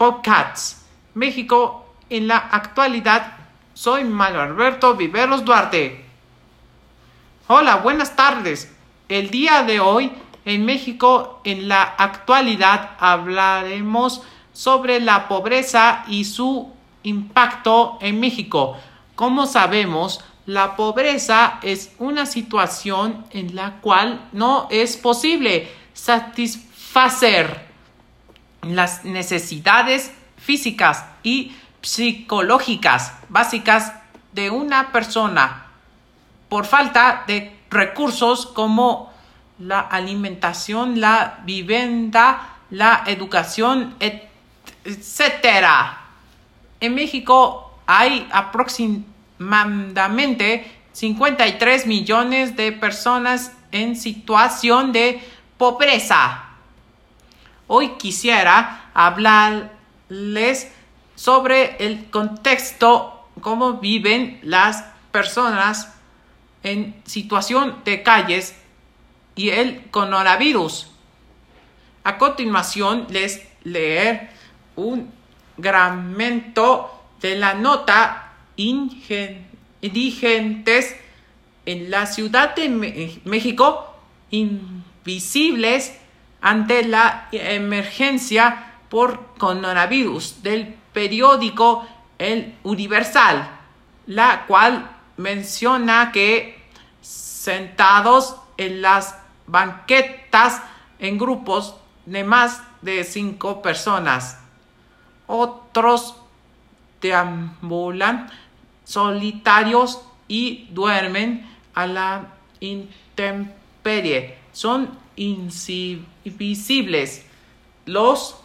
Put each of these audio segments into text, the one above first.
Podcasts. México en la actualidad. Soy Manuel Alberto Viveros Duarte. Hola, buenas tardes. El día de hoy en México en la actualidad hablaremos sobre la pobreza y su impacto en México. Como sabemos, la pobreza es una situación en la cual no es posible satisfacer las necesidades físicas y psicológicas básicas de una persona por falta de recursos como la alimentación, la vivienda, la educación, etc. En México hay aproximadamente 53 millones de personas en situación de pobreza. Hoy quisiera hablarles sobre el contexto, cómo viven las personas en situación de calles y el coronavirus. A continuación les leer un fragmento de la nota indigentes en la Ciudad de México invisibles ante la emergencia por coronavirus del periódico El Universal, la cual menciona que sentados en las banquetas en grupos de más de cinco personas. Otros deambulan solitarios y duermen a la intemperie. Son invisibles. Los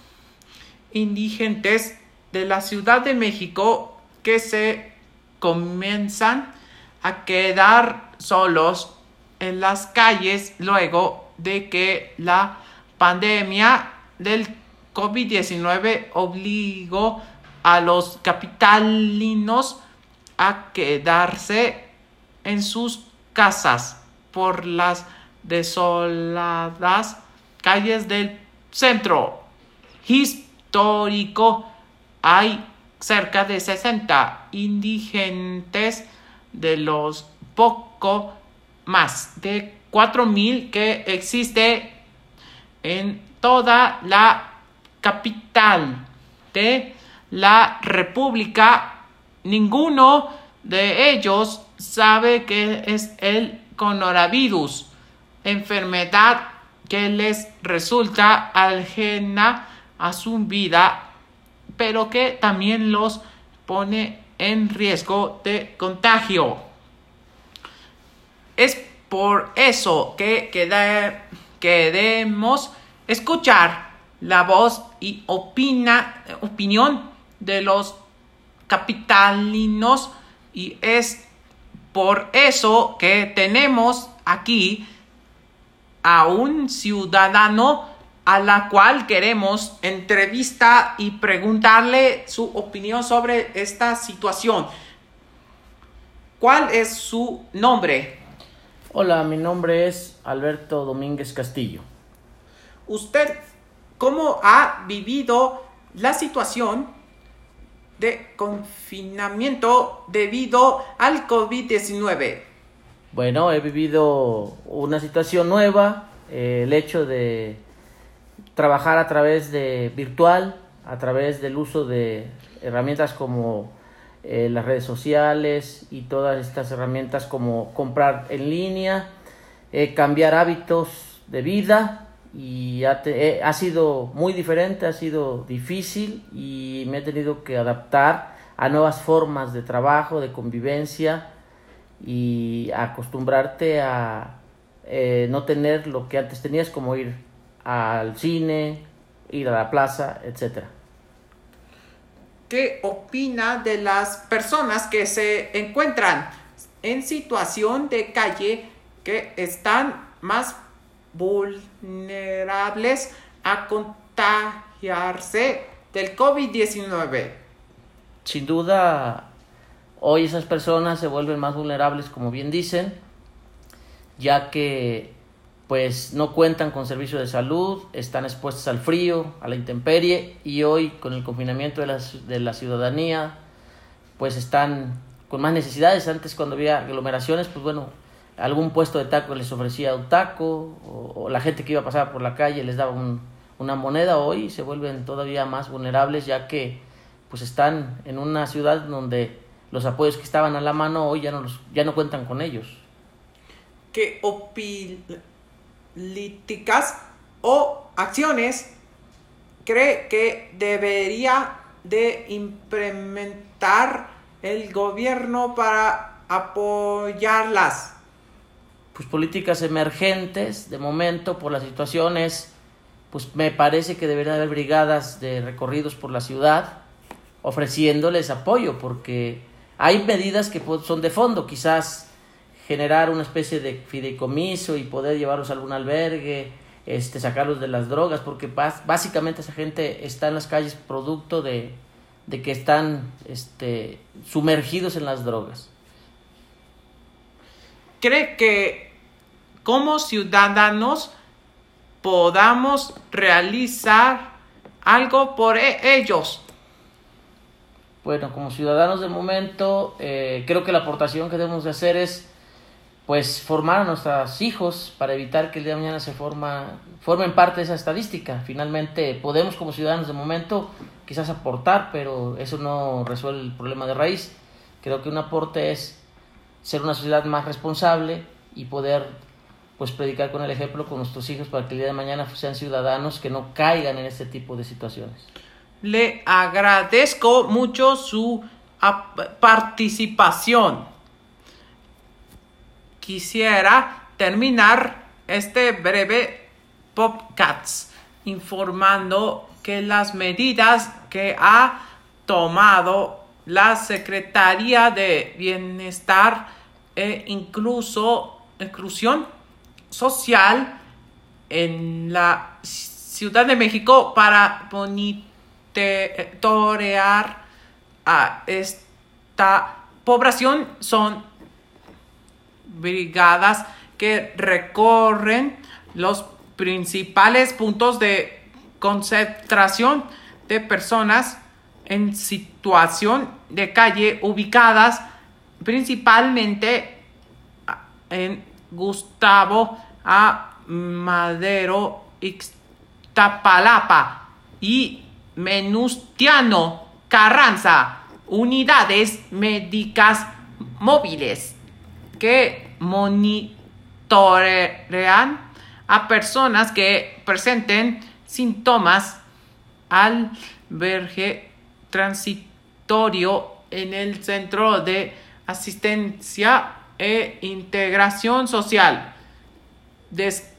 indigentes de la Ciudad de México que se comienzan a quedar solos en las calles luego de que la pandemia del COVID-19 obligó a los capitalinos a quedarse en sus casas por las desoladas calles del centro. Histórico. Hay cerca de 60 indigentes de los poco más de 4.000 que existe en toda la capital de la República. Ninguno de ellos sabe que es el coronavirus, enfermedad que les resulta ajena a su vida pero que también los pone en riesgo de contagio. Es por eso que queremos escuchar la voz y opina, opinión de los capitalinos y es por eso que tenemos aquí a un ciudadano a la cual queremos entrevista y preguntarle su opinión sobre esta situación. ¿Cuál es su nombre? Hola, mi nombre es Alberto Domínguez Castillo. ¿Usted cómo ha vivido la situación de confinamiento debido al COVID-19? Bueno, he vivido una situación nueva, eh, el hecho de trabajar a través de virtual, a través del uso de herramientas como eh, las redes sociales y todas estas herramientas como comprar en línea, eh, cambiar hábitos de vida y ha, ha, sido muy diferente, ha sido difícil y me he tenido que adaptar a nuevas formas de trabajo, de convivencia y acostumbrarte a no tener lo que antes tenías como ir al cine, ir a la plaza, etc. ¿Qué opina de las personas que se encuentran en situación de calle que están más vulnerables a contagiarse del COVID-19? Sin duda, hoy esas personas se vuelven más vulnerables, como bien dicen, ya que pues no cuentan con servicio de salud, están expuestos al frío, a la intemperie y hoy con el confinamiento de la, de la ciudadanía, pues están con más necesidades. Antes cuando había aglomeraciones, pues bueno, algún puesto de taco les ofrecía un taco o, la gente que iba a pasar por la calle les daba una moneda. Hoy se vuelven todavía más vulnerables ya que pues están en una ciudad donde los apoyos que estaban a la mano hoy ya no, los, ya no cuentan con ellos. ¿Qué políticas o acciones cree que debería de implementar el gobierno para apoyarlas? Pues políticas emergentes, de momento, por las situaciones, pues me parece que debería haber brigadas de recorridos por la ciudad ofreciéndoles apoyo, porque hay medidas que son de fondo, quizás generar una especie de fideicomiso y poder llevarlos a algún albergue, este, sacarlos de las drogas, porque básicamente esa gente está en las calles producto de, de que están este, sumergidos en las drogas. ¿Cree que como ciudadanos podamos realizar algo por e-, ellos? Bueno, como ciudadanos del momento, eh, creo que la aportación que debemos de hacer es pues formar a nuestros hijos para evitar que el día de mañana se forma, formen parte de esa estadística. Finalmente podemos como ciudadanos de momento quizás aportar, pero eso no resuelve el problema de raíz. Creo que un aporte es ser una sociedad más responsable y poder pues predicar con el ejemplo con nuestros hijos para que el día de mañana sean ciudadanos que no caigan en este tipo de situaciones. Le agradezco mucho su participación. Quisiera terminar este breve podcast informando que las medidas que ha tomado la Secretaría de Bienestar e incluso inclusión social en la Ciudad de México para monitorear a esta población son brigadas que recorren los principales puntos de concentración de personas en situación de calle ubicadas principalmente en Gustavo A. Madero, Ixtapalapa y Menustiano Carranza, unidades médicas móviles que monitorean a personas que presenten síntomas al verge transitorio en el centro de asistencia e integración social, destacando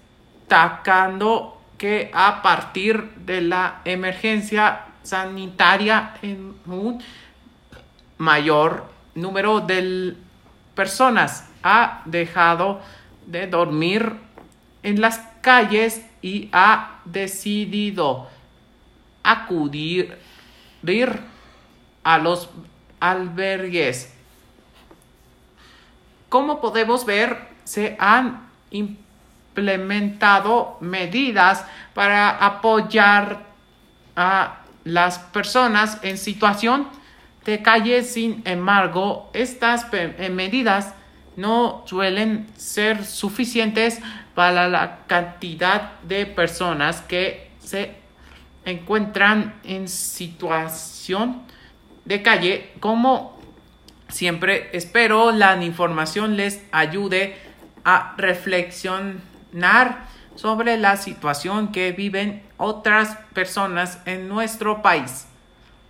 que a partir de la emergencia sanitaria en un mayor número de personas ha dejado de dormir en las calles y ha decidido acudir a los albergues. Como podemos ver, se han implementado medidas para apoyar a las personas en situación de calle. Sin embargo, estas medidas no suelen ser suficientes para la cantidad de personas que se encuentran en situación de calle. Como siempre espero la información les ayude a reflexionar sobre la situación que viven otras personas en nuestro país.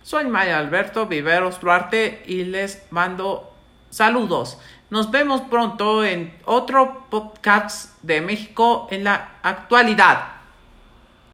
Soy Maya Alberto Viveros Duarte y les mando saludos. Nos vemos pronto en otro podcast de México en la actualidad.